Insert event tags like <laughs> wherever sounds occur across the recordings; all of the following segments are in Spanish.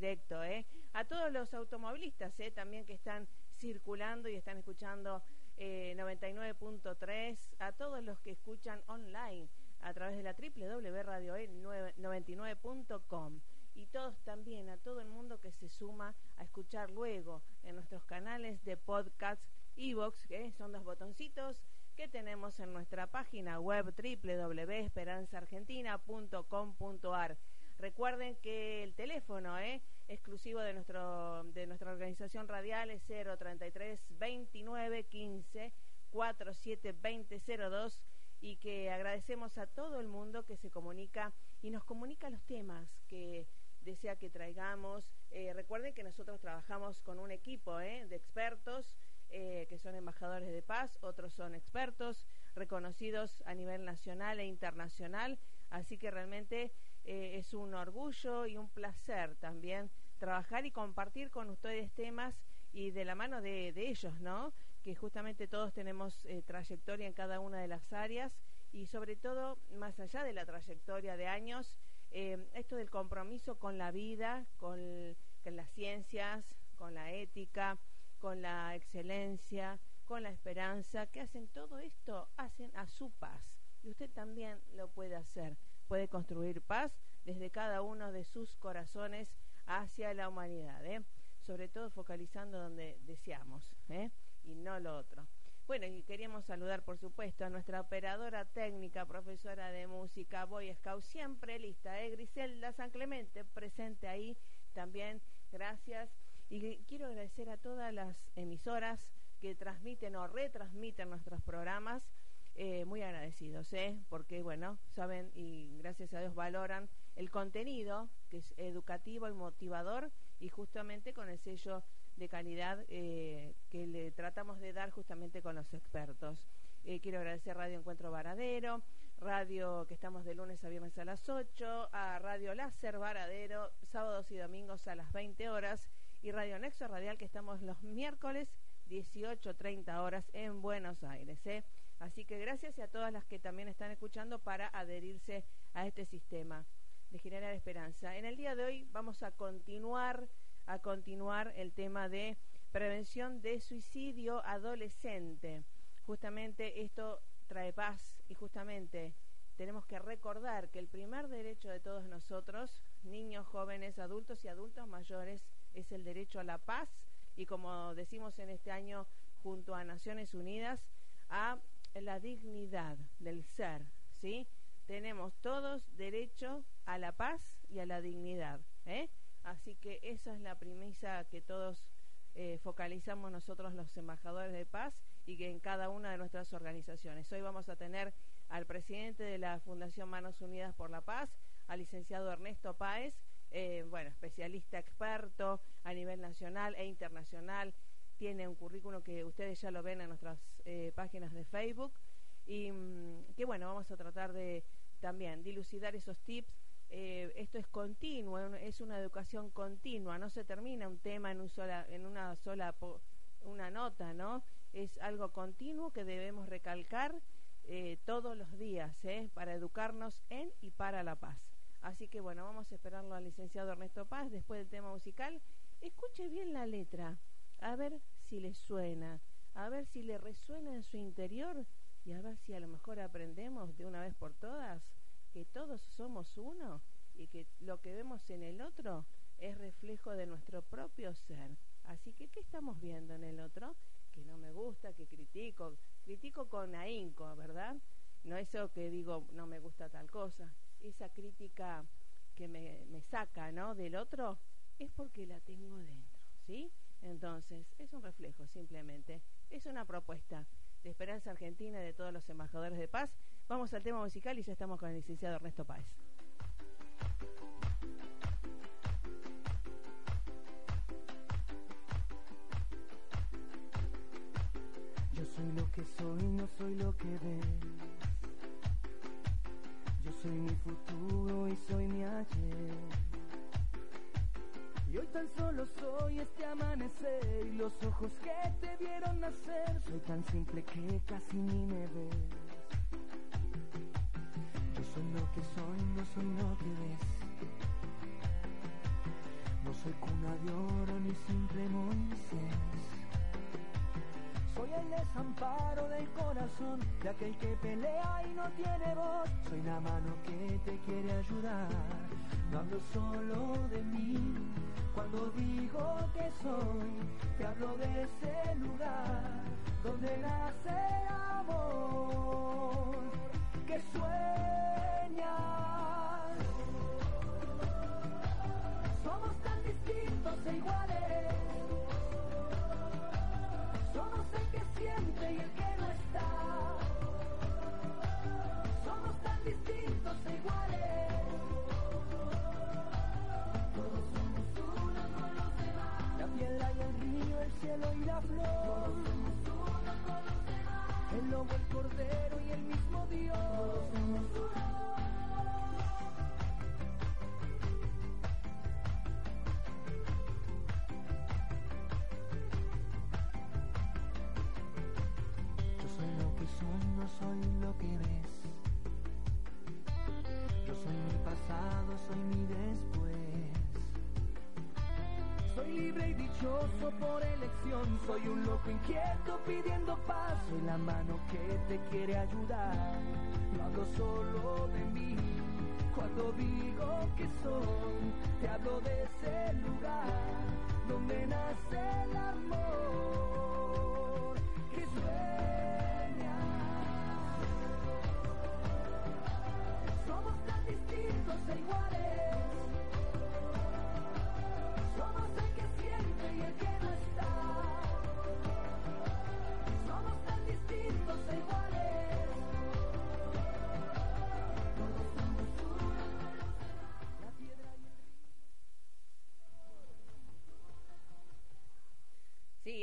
directo, ¿eh? A todos los automovilistas, ¿eh? También que están circulando y están escuchando eh, 99.3, a todos los que escuchan online a través de la www.radioe99.com y todos también, a todo el mundo que se suma a escuchar luego en nuestros canales de podcast Evox, que son dos botoncitos que tenemos en nuestra página web www.esperanzaargentina.com.ar. Recuerden que el teléfono eh, exclusivo de nuestro de nuestra organización radial es 033 29 15 47 20 02 y que agradecemos a todo el mundo que se comunica y nos comunica los temas que desea que traigamos. Eh, recuerden que nosotros trabajamos con un equipo eh, de expertos eh, que son embajadores de paz, otros son expertos reconocidos a nivel nacional e internacional, así que realmente eh, es un orgullo y un placer también trabajar y compartir con ustedes temas y de la mano de, de ellos, ¿no? Que justamente todos tenemos eh, trayectoria en cada una de las áreas y sobre todo, más allá de la trayectoria de años, eh, esto del compromiso con la vida, con, con las ciencias, con la ética, con la excelencia, con la esperanza, que hacen todo esto, hacen a su paz. Y usted también lo puede hacer. Puede construir paz desde cada uno de sus corazones hacia la humanidad, ¿eh? sobre todo focalizando donde deseamos ¿eh? y no lo otro. Bueno, y queríamos saludar, por supuesto, a nuestra operadora técnica, profesora de música, Boy Scout, siempre lista, ¿eh? Griselda San Clemente, presente ahí también. Gracias. Y quiero agradecer a todas las emisoras que transmiten o retransmiten nuestros programas. Eh, muy agradecidos, ¿eh? porque, bueno, saben y gracias a Dios valoran el contenido, que es educativo y motivador, y justamente con el sello de calidad eh, que le tratamos de dar justamente con los expertos. Eh, quiero agradecer Radio Encuentro Varadero, Radio que estamos de lunes a viernes a las 8, a Radio Láser Varadero, sábados y domingos a las 20 horas, y Radio Nexo Radial que estamos los miércoles 18.30 horas en Buenos Aires. ¿eh? Así que gracias a todas las que también están escuchando para adherirse a este sistema de generar esperanza. En el día de hoy vamos a continuar a continuar el tema de prevención de suicidio adolescente. Justamente esto trae paz y justamente tenemos que recordar que el primer derecho de todos nosotros, niños, jóvenes, adultos y adultos mayores, es el derecho a la paz y como decimos en este año junto a Naciones Unidas, a la dignidad del ser, ¿sí? Tenemos todos derecho a la paz y a la dignidad, ¿eh? Así que esa es la premisa que todos eh, focalizamos nosotros los embajadores de paz y que en cada una de nuestras organizaciones. Hoy vamos a tener al presidente de la Fundación Manos Unidas por la Paz, al licenciado Ernesto Páez, eh, bueno, especialista experto a nivel nacional e internacional. Tiene un currículo que ustedes ya lo ven en nuestras eh, páginas de Facebook y mm, que bueno, vamos a tratar de también dilucidar esos tips eh, esto es continuo, es una educación continua, no se termina un tema en, un sola, en una sola una nota, ¿no? Es algo continuo que debemos recalcar eh, todos los días, ¿eh? Para educarnos en y para la paz. Así que bueno, vamos a esperarlo al licenciado Ernesto Paz después del tema musical. Escuche bien la letra, a ver si le suena, a ver si le resuena en su interior y a ver si a lo mejor aprendemos de una vez por todas que todos somos uno y que lo que vemos en el otro es reflejo de nuestro propio ser. Así que, ¿qué estamos viendo en el otro? Que no me gusta, que critico. Critico con ahínco, ¿verdad? No eso que digo, no me gusta tal cosa. Esa crítica que me, me saca, ¿no? Del otro, es porque la tengo dentro. Entonces, es un reflejo simplemente, es una propuesta de Esperanza Argentina y de todos los embajadores de paz. Vamos al tema musical y ya estamos con el licenciado Ernesto Páez. Yo soy lo que soy, no soy lo que ves. Yo soy mi futuro y soy mi ayer. Y hoy tan solo soy este amanecer y los ojos que te vieron nacer. Soy tan simple que casi ni me ves. Yo soy lo que soy, no soy lo que ves. No soy cuna de oro ni simple Moisés. Soy el desamparo del corazón de aquel que pelea y no tiene voz. Soy la mano que te quiere ayudar. No hablo solo de mí, cuando digo que soy, te hablo de ese lugar donde nace el amor que sueñas. Somos tan distintos e iguales. Cielo y la flor. El lobo, el cordero y el mismo Dios. Yo soy lo que soy, no soy lo que ves. Yo soy mi pasado, soy mi después. Soy libre y dichoso por elección. Soy un loco inquieto pidiendo paz. Soy la mano que te quiere ayudar. No hablo solo de mí. Cuando digo que soy, te hablo de ese lugar donde nace el amor que sueña. Somos tan distintos e iguales.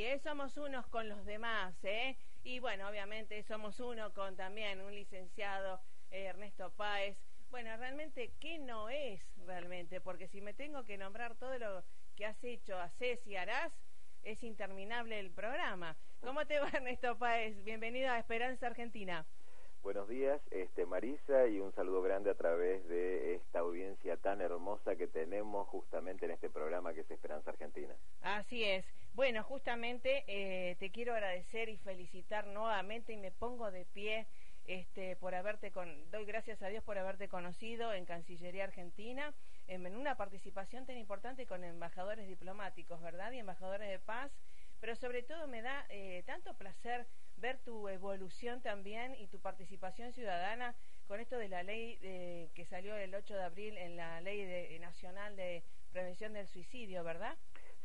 Eh, somos unos con los demás, ¿eh? Y bueno, obviamente somos uno con también un licenciado eh, Ernesto Páez. Bueno, realmente, ¿qué no es realmente? Porque si me tengo que nombrar todo lo que has hecho, haces y harás, es interminable el programa. ¿Cómo te va, Ernesto Páez? Bienvenido a Esperanza Argentina. Buenos días, este Marisa, y un saludo grande a través de esta audiencia tan hermosa que tenemos justamente en este programa que es Esperanza Argentina. Así es. Bueno, justamente eh, te quiero agradecer y felicitar nuevamente y me pongo de pie este, por haberte con, doy gracias a Dios por haberte conocido en Cancillería Argentina en, una participación tan importante con embajadores diplomáticos, ¿verdad? Y embajadores de paz, pero sobre todo me da eh, tanto placer ver tu evolución también y tu participación ciudadana con esto de la ley de, que salió el 8 de abril en la ley de, nacional de prevención del suicidio, ¿verdad?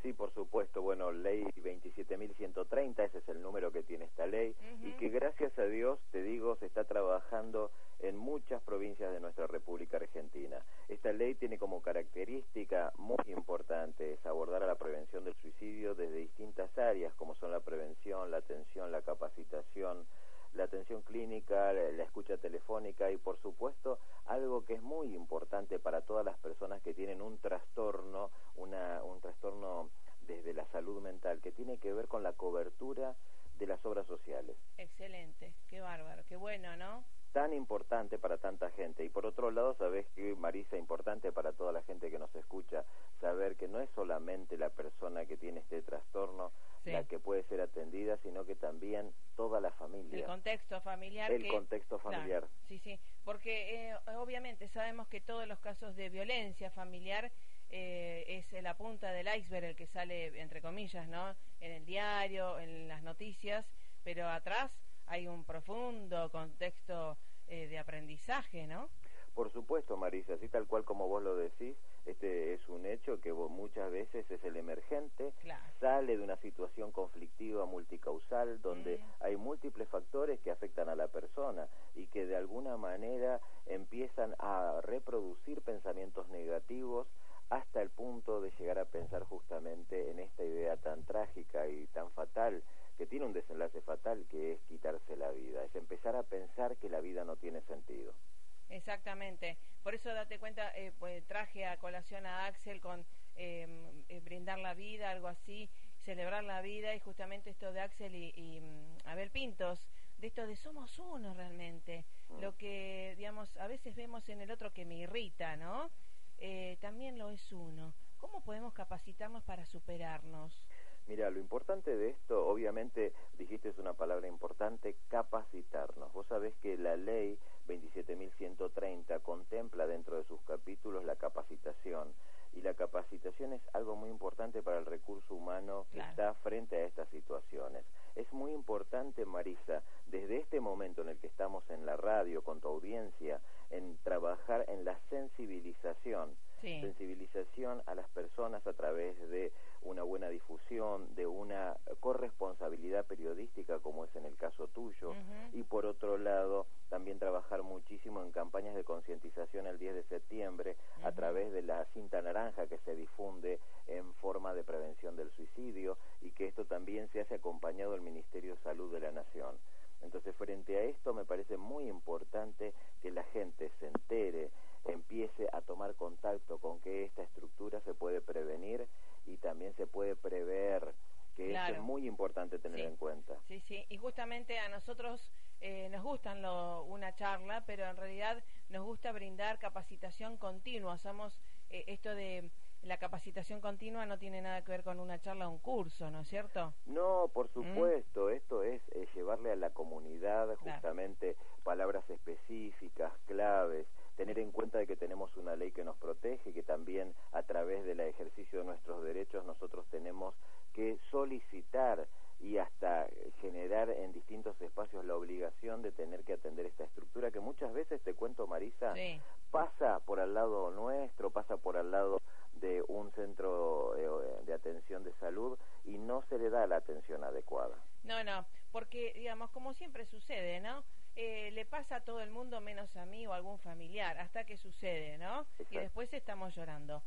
Sí, por supuesto. Bueno, ley 27.130, ese es el número que tiene esta ley, uh -huh. y que gracias a Dios, te digo, se está trabajando en muchas provincias de nuestra República Argentina. Esta ley tiene como característica muy importante es abordar a la prevención del suicidio desde distintas áreas, como son la prevención, la atención, la capacitación, la atención clínica, la escucha telefónica y por supuesto algo que es muy importante para todas las personas que tienen un trastorno, una, un trastorno desde la salud mental, que tiene que ver con la cobertura de las obras sociales. Excelente, qué bárbaro, qué bueno, ¿no? tan importante para tanta gente. Y por otro lado, sabes que, Marisa, importante para toda la gente que nos escucha, saber que no es solamente la persona que tiene este trastorno sí. la que puede ser atendida, sino que también toda la familia. El contexto familiar. El que, contexto familiar. Claro, sí, sí, porque eh, obviamente sabemos que todos los casos de violencia familiar eh, es la punta del iceberg el que sale, entre comillas, ¿no? En el diario, en las noticias, pero atrás hay un profundo contexto eh, de aprendizaje, ¿no? Por supuesto, Marisa, así tal cual como vos lo decís, Este es un hecho que muchas veces es el emergente, sale de una situación conflictiva multicausal donde mm. hay múltiples factores que afectan a la persona y que de alguna manera empiezan a reproducir pensamientos negativos hasta el punto de llegar a pensar justamente en esta idea tan trágica y tan fatal que tiene un desenlace fatal que es quitarse la vida, es empezar a pensar que la vida no tiene sentido. Exactamente. Por eso date cuenta, eh, pues, traje a colación a Axel con em, eh, brindar la vida, algo así, celebrar la vida y justamente esto de Axel y, y mm, Abel Pintos, de esto de somos uno realmente. Mm. Lo que, digamos, a veces vemos en el otro que me irrita, ¿no? Eh, también lo es uno. ¿Cómo podemos capacitarnos para superarnos? Mira, lo importante de esto, obviamente, dijiste es una palabra importante, capacitarnos. Vos sabés que la ley 27.130 contempla dentro de sus capítulos la capacitación y la capacitación es algo muy importante para el recurso humano que está frente a estas situaciones. Es muy importante, Marisa, desde este momento en el que estamos en la radio con tu audiencia, en trabajar en la sensibilización, sensibilización a las personas a través de una buena difusión, de una corresponsabilidad periodística como es en el caso tuyo, y por otro lado también trabajar muchísimo en campañas de concientización el 10 de septiembre a través de la cinta naranja que se difunde en forma de prevención del suicidio y que esto también se hace acompañado del Ministerio de Salud de la Nación. Entonces, frente a esto, me parece muy importante que la gente se entere, empiece a tomar contacto con que esta estructura se puede prevenir y también se puede prever, que es muy importante tener en cuenta. Sí, sí, y justamente a nosotros eh, nos gustan lo, una charla, pero en realidad nos gusta brindar capacitación continua. Somos eh, esto de la capacitación continua no tiene nada que ver con una charla o un curso, ¿no es cierto? No, por ¿Mm? supuesto, esto es llevarle a la comunidad justamente palabras específicas, claves, tener en cuenta de que tenemos una ley que nos protege, que también a través del ejercicio de nuestros derechos nosotros tenemos que solicitar y hasta generar en distintos espacios la obligación de tener que atender esta estructura que muchas veces, te cuento Marisa, pasa por al lado nuestro, pasa por al lado de un centro eh, de atención de salud y no se le da la atención adecuada. No, no, porque digamos, como siempre sucede, ¿no? Eh, le pasa a todo el mundo menos a mí o a algún familiar, hasta que sucede, ¿no? Y después estamos llorando.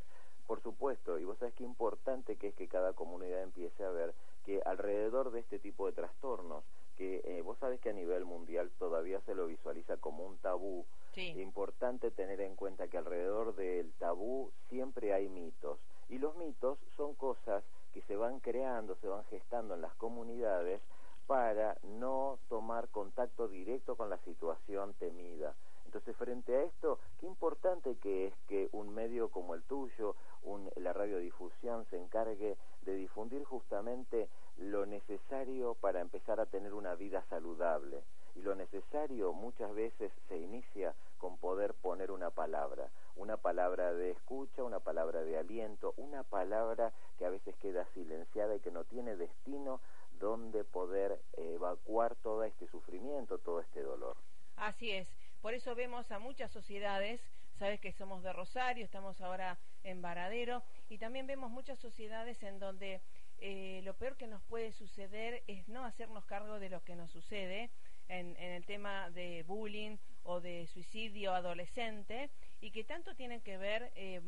Por supuesto, y vos sabés qué importante que es que cada comunidad empiece a ver que alrededor de este tipo de trastornos, que eh, vos sabés que a nivel mundial todavía se lo visualiza como un tabú, es importante tener en cuenta que alrededor del tabú siempre hay mitos, y los mitos son cosas que se van creando, se van gestando en las comunidades para no tomar contacto directo con la situación temida. Entonces, frente a esto, qué importante que es que un medio como el tuyo, un, la radiodifusión, se encargue de difundir justamente lo necesario para empezar a tener una vida saludable. Y lo necesario muchas veces se inicia con poder poner una palabra, una palabra de escucha, una palabra de aliento, una palabra que a veces queda silenciada y que no tiene destino donde poder evacuar todo este sufrimiento, todo este dolor. Así es. Por eso vemos a muchas sociedades, sabes que somos de Rosario, estamos ahora en Varadero, y también vemos muchas sociedades en donde eh, lo peor que nos puede suceder es no hacernos cargo de lo que nos sucede en, el tema de bullying o de suicidio adolescente, y que tanto tienen que ver eh,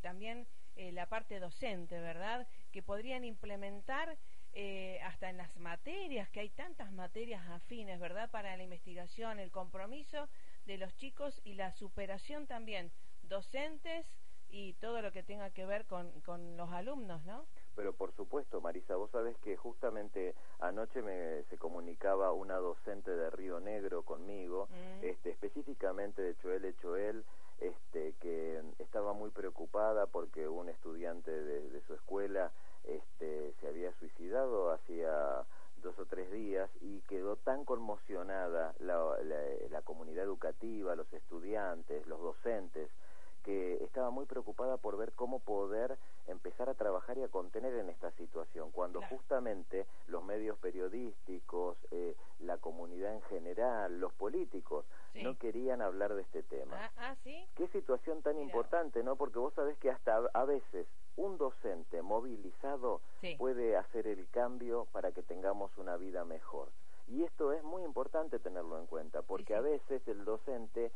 también eh, la parte docente, ¿verdad? Que podrían implementar eh, hasta en las materias, que hay tantas materias afines, ¿verdad? Para la investigación, el compromiso de los chicos y la superación también, docentes y todo lo que tenga que ver con, con los alumnos, ¿no? Pero por supuesto, Marisa, vos sabés que justamente anoche me, se comunicaba una docente de Río Negro conmigo, mm. este, específicamente de Choel Choel, este, que estaba muy preocupada porque un estudiante de su escuela este, se había suicidado hacía dos o tres días y quedó tan conmocionada la, la, comunidad educativa, los estudiantes, los docentes, que estaba muy preocupada por ver cómo poder empezar a trabajar y a contener en esta situación, cuando justamente los medios periodísticos, eh, la comunidad en general, los políticos, no querían hablar de este tema. Ah, ah ¿sí? Qué situación tan importante, ¿no? Porque vos sabés que hasta a veces un docente movilizado puede hacer el cambio para que tengamos una vida mejor. Y esto es muy importante tenerlo en cuenta, porque a veces el docente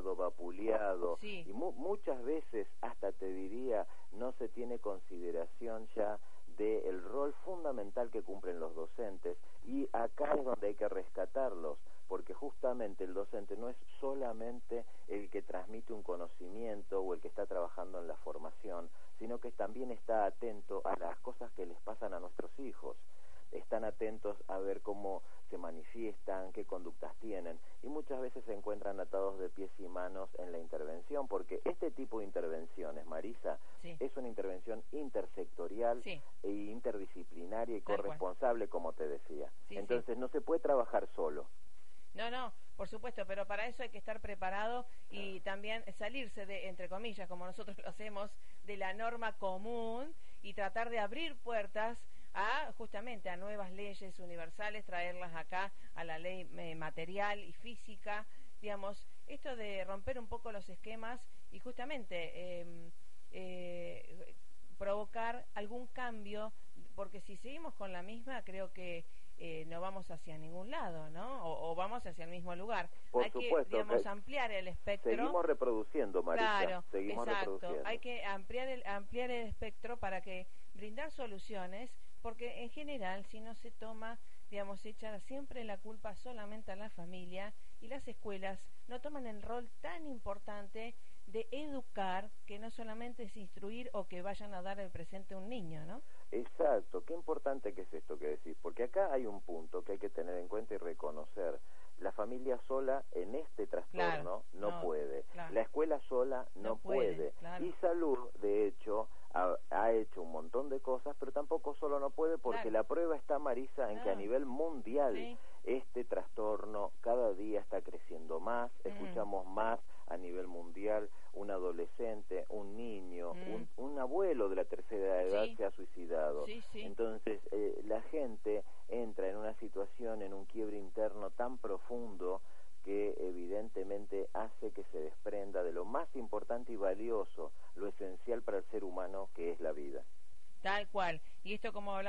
vapuleado, y muchas veces, hasta te diría, no se tiene consideración ya del rol fundamental que cumplen los docentes, y acá es donde hay que rescatarlos, porque justamente el docente no es solamente el que transmite un conocimiento o el que está trabajando en la formación, sino que también está atento a las cosas que les pasan a nuestros hijos están atentos a ver cómo se manifiestan, qué conductas tienen y muchas veces se encuentran atados de pies y manos en la intervención porque este tipo de intervenciones, Marisa, es una intervención intersectorial e interdisciplinaria y corresponsable, como te decía. Entonces no se puede trabajar solo. No, no, por supuesto, pero para eso hay que estar preparado y también salirse de, entre comillas, como nosotros lo hacemos, de la norma común y tratar de abrir puertas a justamente a nuevas leyes universales, traerlas acá a la ley eh, material y física, digamos, esto de romper un poco los esquemas y justamente em, eh, provocar algún cambio, porque si seguimos con la misma, creo que eh, no vamos hacia ningún lado, ¿no? O, vamos hacia el mismo lugar. Por hay supuesto, que, digamos, ampliar el espectro. Seguimos reproduciendo, Marisa. Claro, exacto. Hay que ampliar el, ampliar el espectro para que brindar soluciones porque en general si no se toma, digamos, echar siempre la culpa solamente a la familia y las escuelas no toman el rol tan importante de educar que no solamente es instruir o que vayan a dar el presente a un niño, ¿no? Exacto, qué importante que es esto que decís, porque acá hay un punto que hay que tener en cuenta y reconocer. La familia sola en este trastorno no, puede, la escuela sola no, puede, y salud, de hecho, ha, hecho un montón de cosas, pero tampoco solo no puede porque la prueba está, Marisa, en que a nivel mundial este trastorno cada día está creciendo más, escuchamos más a nivel mundial, un adolescente, un niño, un, abuelo de la tercera edad se ha suicidado. Entonces, eh, la gente entra en una situación, en un quiebre interno tan profundo que evidentemente hace que se desprenda de lo más importante y valioso, lo esencial para el ser humano, que es la vida. Tal cual. Y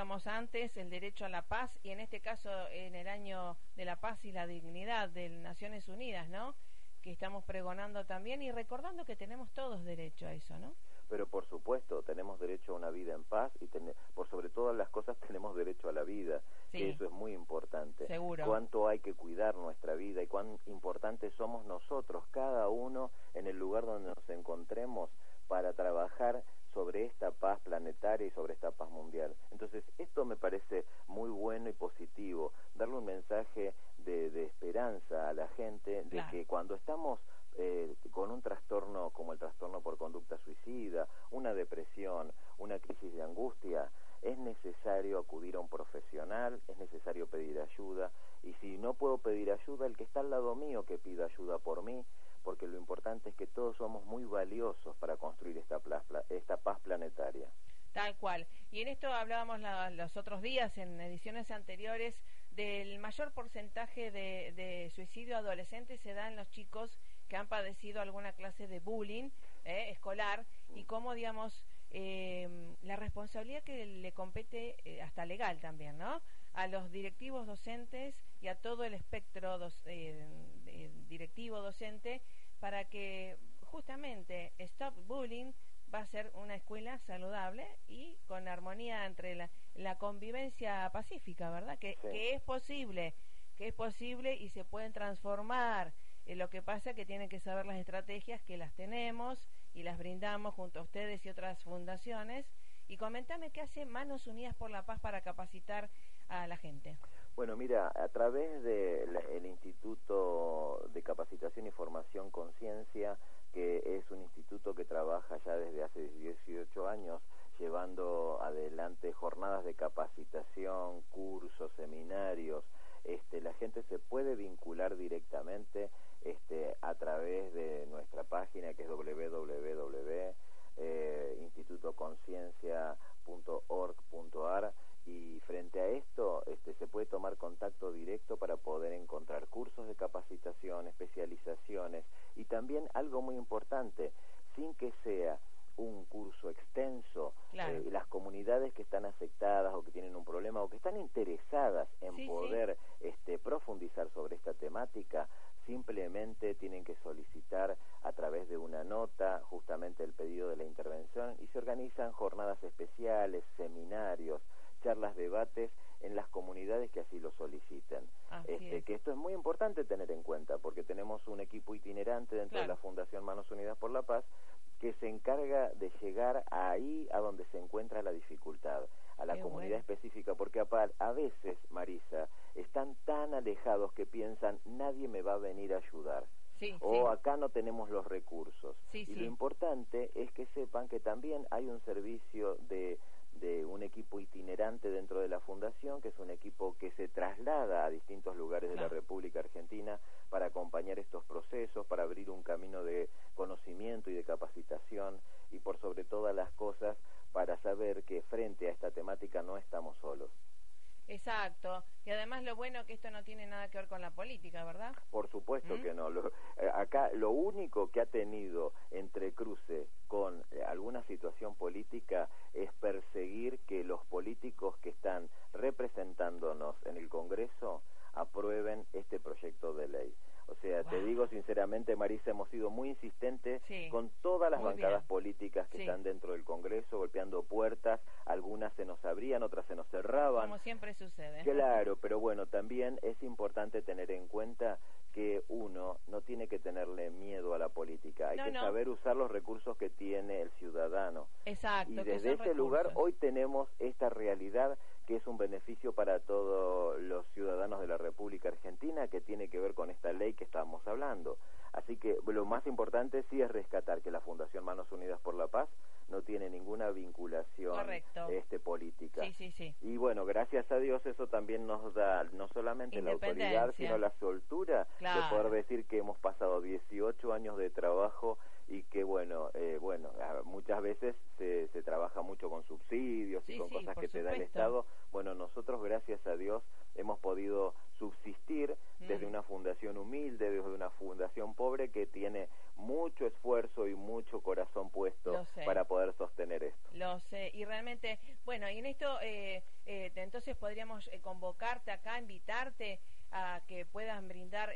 hablamos antes, el derecho a la paz, y en este caso en el año de la paz y la dignidad de Naciones Unidas, ¿no? Que estamos pregonando también y recordando que tenemos todos derecho a eso, ¿no? pero por supuesto tenemos derecho a una vida en paz y por sobre todas las cosas <laughs> tenemos derecho a la vida, que eso es muy importante. Seguro. Cuánto hay que cuidar nuestra vida y cuán importantes somos nosotros, cada uno en el lugar donde nos encontremos para trabajar sobre esta paz planetaria y sobre esta paz mundial. Entonces, esto me parece muy bueno y positivo, darle un mensaje de, esperanza a la gente de que cuando estamos eh, con un trastorno como el trastorno por conducta suicida, una depresión, una crisis de angustia, es necesario acudir a un profesional, es necesario pedir ayuda y si no puedo pedir ayuda, el que está al lado mío que pida ayuda por mí, porque lo importante es que todos somos muy valiosos para construir esta, esta paz planetaria. Tal cual. Y en esto hablábamos los otros días, en ediciones anteriores, del mayor porcentaje de, de suicidio adolescente se da en los chicos que han padecido alguna clase de bullying eh, escolar y cómo, digamos, eh, la responsabilidad que le compete, eh, hasta legal también, ¿no? A los directivos docentes y a todo el espectro directivo docente para que justamente Stop Bullying va a ser una escuela saludable y con armonía entre la, la convivencia pacífica, ¿verdad? Que, que, es posible, que es posible y se pueden transformar eh, lo que pasa es que tienen que saber las estrategias que las tenemos y las brindamos junto a ustedes y otras fundaciones. Y comentame qué hace Manos Unidas por la Paz para capacitar a la gente. Bueno, mira, a través del Instituto de Capacitación y Formación Conciencia, que es un instituto que trabaja ya desde hace 18 años llevando adelante jornadas de capacitación, cursos, seminarios, este, la gente se puede vincular directamente este, a través de nuestra página que es www.institutoconciencia.org.ar y frente a esto este, se puede tomar contacto directo para poder encontrar cursos de capacitación, especializaciones. Y también algo muy importante, sin que sea un curso extenso, eh, las comunidades que están afectadas o que tienen un problema o que están interesadas en poder Este, profundizar sobre esta temática, simplemente tienen que solicitar a través de una nota justamente el pedido de la intervención y se organizan jornadas especiales, seminarios, charlas, debates en las comunidades que así lo soliciten. Este, que esto es muy importante tener en cuenta porque tenemos un equipo itinerante dentro de la Fundación Manos Unidas por la Paz que se encarga de llegar ahí a donde se encuentra la dificultad, a la comunidad específica, porque a, veces, Marisa, están tan alejados que piensan nadie me va a venir a ayudar. o acá no tenemos los recursos. y lo importante es que sepan que también hay un servicio de de un equipo itinerante dentro de la fundación, que es un equipo que se traslada a distintos lugares de la República Argentina para acompañar estos procesos, para abrir un camino de conocimiento y de capacitación y por sobre todas las cosas para saber que frente a esta temática no estamos solos. Exacto. Y además lo bueno que esto no tiene nada que ver con la política, ¿verdad? Por supuesto ¿Mm? que no. Eh, acá lo único que ha tenido entre cruce con eh, alguna situación política es perseguir que los políticos que están representándonos en el Congreso aprueben este proyecto de ley. O sea, te digo sinceramente, Marisa, hemos sido muy insistentes con todas las bancadas políticas que están dentro del Congreso, golpeando puertas, algunas se nos abrían, otras se nos cerraban. Como siempre sucede. Claro, pero bueno, también es importante tener en cuenta que uno no tiene que tenerle miedo a la política, hay que saber usar los recursos que tiene el ciudadano. Exacto. Y desde ese lugar hoy tenemos esta realidad que es un beneficio para todos los ciudadanos de la República Argentina que tiene que ver con esta ley que estamos hablando. Así que lo más importante sí es rescatar que la Fundación Manos Unidas por la Paz no tiene ninguna vinculación este política. Sí, sí, sí. Y bueno, gracias a Dios eso también nos da no solamente la autoridad, sino la soltura de poder decir que hemos pasado 18 años de trabajo y que bueno, eh, bueno, muchas veces se, se trabaja mucho con subsidios y con cosas que te da el Estado. Bueno, nosotros gracias a Dios hemos podido subsistir desde mm. una fundación humilde, desde una fundación pobre que tiene mucho esfuerzo y mucho corazón puesto para poder sostener esto. Lo sé, y realmente, bueno, y en esto eh, eh, entonces podríamos convocarte acá, invitarte a que puedan brindar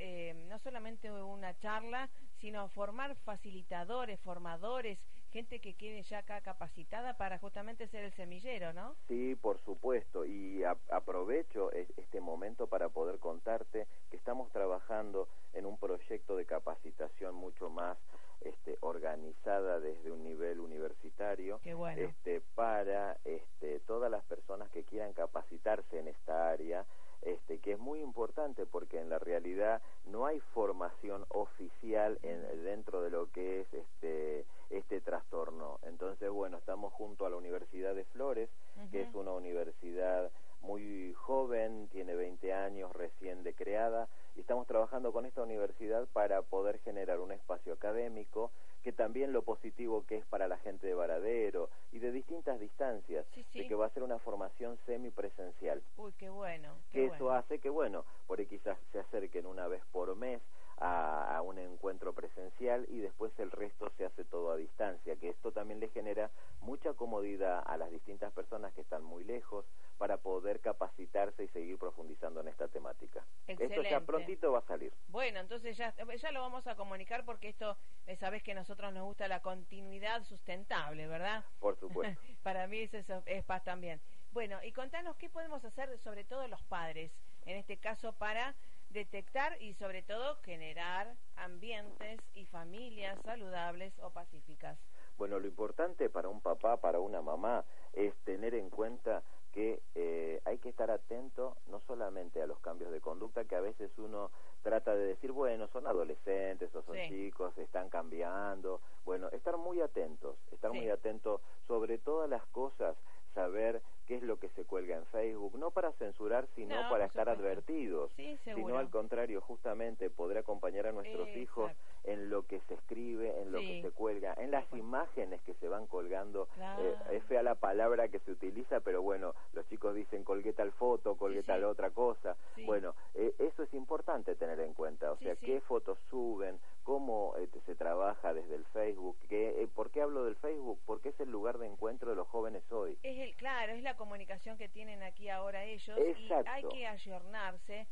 no solamente una charla, sino formar facilitadores, formadores, gente que quede ya acá capacitada para justamente ser el semillero, ¿no? Sí, por supuesto, y aprovecho este momento para poder contarte que estamos trabajando en un proyecto de capacitación mucho más este, organizada desde un nivel universitario este, para este, todas las personas que quieran capacitarse en esta área este, que es muy importante porque en la realidad no hay formación oficial en, dentro de lo que es este, este trastorno. Entonces, bueno, estamos junto a la Universidad de Flores, que es una universidad muy joven, tiene 20 años, recién de creada, y estamos trabajando con esta universidad para poder generar un espacio académico que también lo positivo que es para la gente de Varadero y de distintas distancias, de que va a ser una formación semipresencial. Uy, qué bueno. que eso hace que, bueno, por ahí quizás se acerquen una vez por mes a, un encuentro presencial y después el resto se hace todo a distancia, que esto también le genera mucha comodidad a las distintas personas que están muy lejos para poder capacitarse y seguir profundizando en esta temática. Esto ya prontito va a salir. Bueno, entonces ya, ya lo vamos a comunicar porque esto, eh, sabes que a nosotros nos gusta la continuidad sustentable, ¿verdad? Por supuesto. <laughs> para mí eso es paz también. Bueno, y contanos qué podemos hacer, sobre todo los padres, en este caso para detectar y sobre todo generar ambientes y familias saludables o pacíficas. Bueno, lo importante para un papá, para una mamá, es tener en cuenta que eh, hay que estar atento no solamente a los cambios de conducta que a veces uno trata de decir, bueno, son adolescentes o son chicos, están cambiando. Bueno, estar muy atentos, estar muy atentos sobre todas las cosas, saber qué es lo que se cuelga en Facebook, no para censurar, sino para estar advertidos, sino al contrario, justamente poder acompañar a nuestros hijos en lo que se escribe, en lo que se cuelga, en las imágenes que se van colgando. Eh, es fea la palabra que se utiliza, pero bueno, los chicos dicen colgué tal foto, colgué tal otra cosa. Bueno, eh, eso es importante tener en cuenta, o sea, qué fotos suben, cómo eh, se trabaja desde el Facebook, que, ¿por qué hablo del Facebook? Porque es el lugar de encuentro de los jóvenes hoy. Es el, claro, es la comunicación que tienen aquí ahora ellos y hay que ayornarse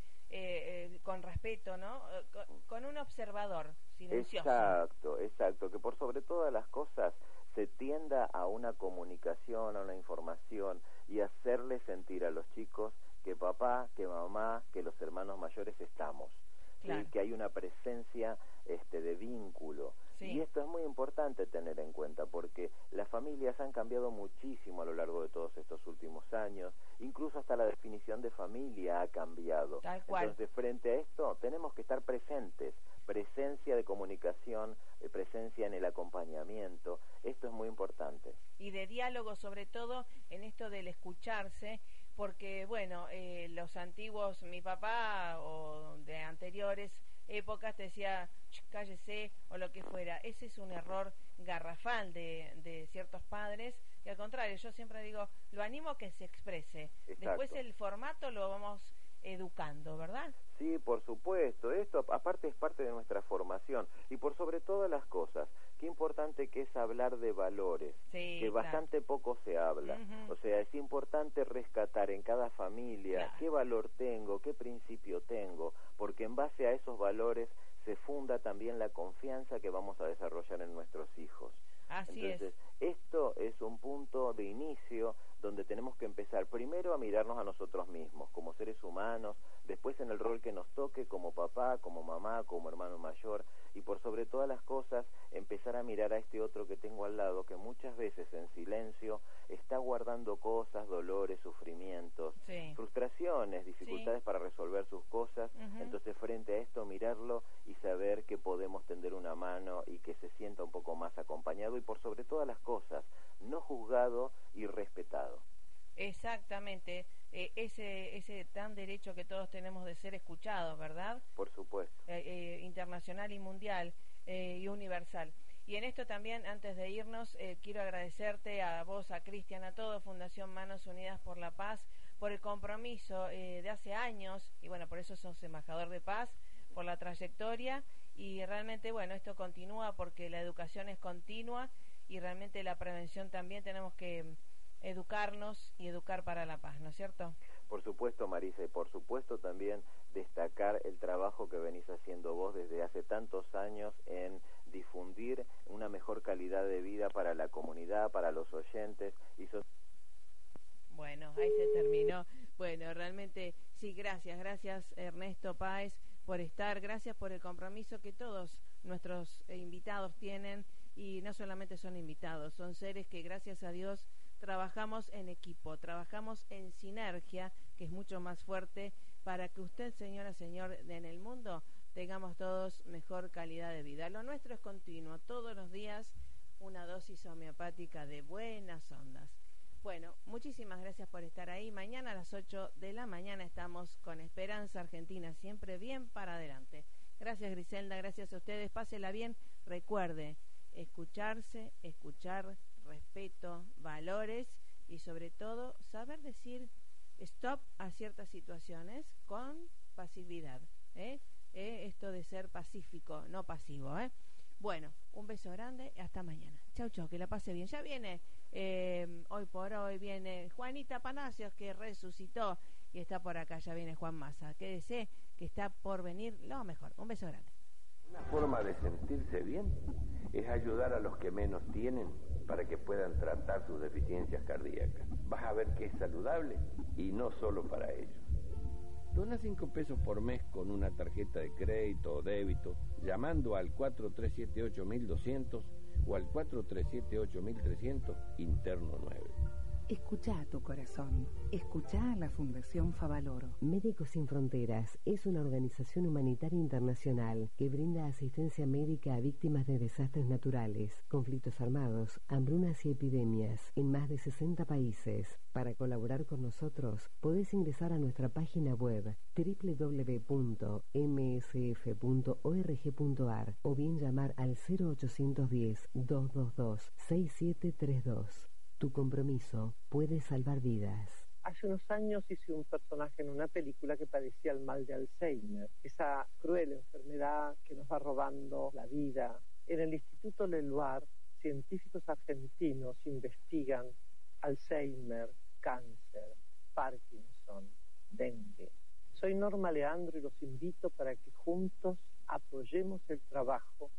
con respeto, ¿no? con un observador Exacto, exacto, que por sobre todas las cosas se tienda a una comunicación, a una información y hacerle sentir a los chicos que papá, que mamá, que los hermanos mayores estamos, que hay una presencia este, de vínculo. Y esto es muy importante tener en cuenta porque las familias han cambiado muchísimo a lo largo de todos estos últimos años, incluso hasta la definición de familia ha cambiado. Entonces, frente a esto, tenemos que estar presentes, presencia de comunicación, eh, presencia en el acompañamiento, esto es muy importante. Y de diálogo, sobre todo en esto del escucharse, porque, bueno, eh, los antiguos, mi papá o de anteriores épocas te decía, cállese o lo que fuera. Ese es un error garrafal de, de ciertos padres y al contrario, yo siempre digo, lo animo a que se exprese. Después el formato lo vamos educando, ¿verdad? Sí, por supuesto. Esto aparte es parte de nuestra formación y por sobre todas las cosas, qué importante que es hablar de valores, que bastante poco se habla. O sea, es importante rescatar en cada familia qué valor tengo, qué principio tengo, porque en base a esos valores se funda también la confianza que vamos a desarrollar en nuestros hijos. Así Entonces, esto es un punto de inicio donde tenemos que empezar primero a mirarnos a nosotros mismos como seres humanos, después en el rol que nos toque como papá, como mamá, como hermano mayor y por sobre todas las cosas empezar a mirar a este otro que tengo al lado que muchas veces en silencio está guardando cosas, dolores, sufrimientos, frustraciones, dificultades para resolver sus cosas. Entonces frente a esto mirarlo y saber que podemos tender una mano y que se sienta un poco más acompañado y por sobre todas las cosas no juzgado y respetado. Exactamente, eh, ese, ese tan derecho que todos tenemos de ser escuchados, ¿verdad? Por supuesto. Eh, eh, internacional y mundial y universal. Y en esto también, antes de irnos, quiero agradecerte a vos, a Cristian, a todo Fundación Manos Unidas por la Paz, por el compromiso de hace años, y bueno, por eso sos embajador de paz, por la trayectoria, y realmente, bueno, esto continúa porque la educación es continua y realmente la prevención también tenemos que educarnos y educar para la paz, ¿no es cierto? Por supuesto, Marisa, y por supuesto también destacar el trabajo que venís haciendo vos desde hace tantos años en difundir una mejor calidad de vida para la comunidad, para los oyentes y Bueno, ahí se terminó. Bueno, realmente sí, gracias, gracias Ernesto Páez por estar, gracias por el compromiso que todos nuestros invitados tienen y no solamente son invitados, son seres que gracias a Dios trabajamos en equipo, trabajamos en sinergia, que es mucho más fuerte, para que usted, señora, señor, en el mundo tengamos todos mejor calidad de vida. Lo nuestro es continuo, todos los días una dosis homeopática de buenas ondas. Bueno, muchísimas gracias por estar ahí. Mañana a las 8 de la mañana estamos con Esperanza Argentina, siempre bien para adelante. Gracias Griselda, gracias a ustedes. Pásela bien. Recuerde, escucharse, escuchar respeto, valores y sobre todo saber decir stop a ciertas situaciones con pasividad. ¿eh? ¿Eh? Esto de ser pacífico, no pasivo. ¿eh? Bueno, un beso grande y hasta mañana. Chau, chau, que la pase bien. Ya viene, eh, hoy por hoy viene Juanita Panacios que resucitó y está por acá. Ya viene Juan Massa. Quédese que está por venir lo mejor. Un beso grande. Una forma de sentirse bien es ayudar a los que menos tienen para que puedan tratar sus deficiencias cardíacas. Vas a ver que es saludable y no solo para ellos. Dona 5 pesos por mes con una tarjeta de crédito o débito llamando al 4378-1200 o al 4378-1300 interno 9. Escucha a tu corazón. Escucha a la Fundación Favaloro. Médicos Sin Fronteras es una organización humanitaria internacional que brinda asistencia médica a víctimas de desastres naturales, conflictos armados, hambrunas y epidemias en más de 60 países. Para colaborar con nosotros, podés ingresar a nuestra página web www.msf.org.ar o bien llamar al 0810 222 6732. Tu compromiso puede salvar vidas. Hace unos años hice un personaje en una película que padecía el mal de Alzheimer, esa cruel enfermedad que nos va robando la vida. En el Instituto Leluar, científicos argentinos investigan Alzheimer, cáncer, Parkinson, dengue. Soy Norma Leandro y los invito para que juntos apoyemos el trabajo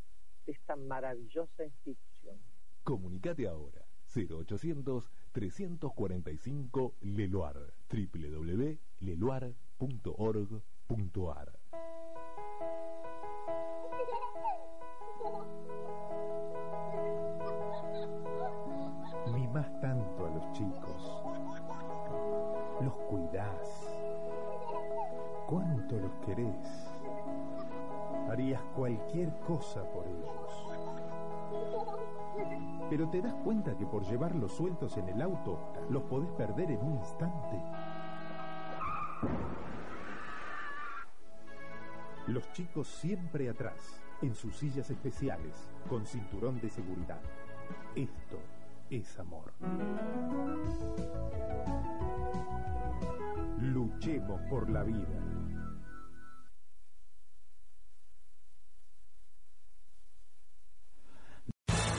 de esta maravillosa institución. Comunicate ahora 0800 345 Leluar www.leluar.org.ar Mimás tanto a los chicos, los cuidás, cuánto los querés, harías cualquier cosa por ellos. Pero te das cuenta que por llevarlos sueltos en el auto los podés perder en un instante. Los chicos siempre atrás, en sus sillas especiales, con cinturón de seguridad. Esto es amor. Luchemos por la vida.